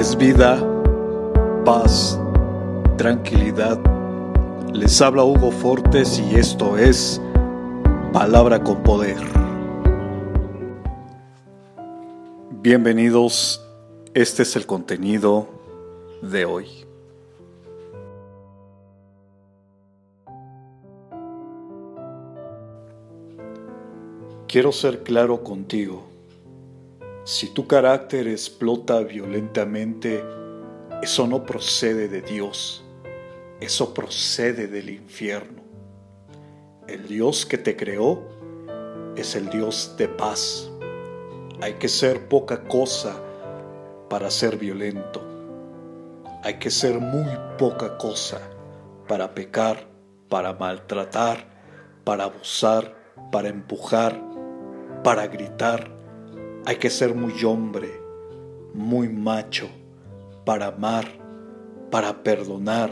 es vida, paz, tranquilidad. Les habla Hugo Fortes y esto es Palabra con Poder. Bienvenidos, este es el contenido de hoy. Quiero ser claro contigo. Si tu carácter explota violentamente, eso no procede de Dios, eso procede del infierno. El Dios que te creó es el Dios de paz. Hay que ser poca cosa para ser violento. Hay que ser muy poca cosa para pecar, para maltratar, para abusar, para empujar, para gritar hay que ser muy hombre, muy macho, para amar, para perdonar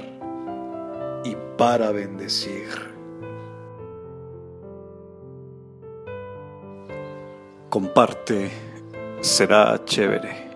y para bendecir. Comparte, será chévere.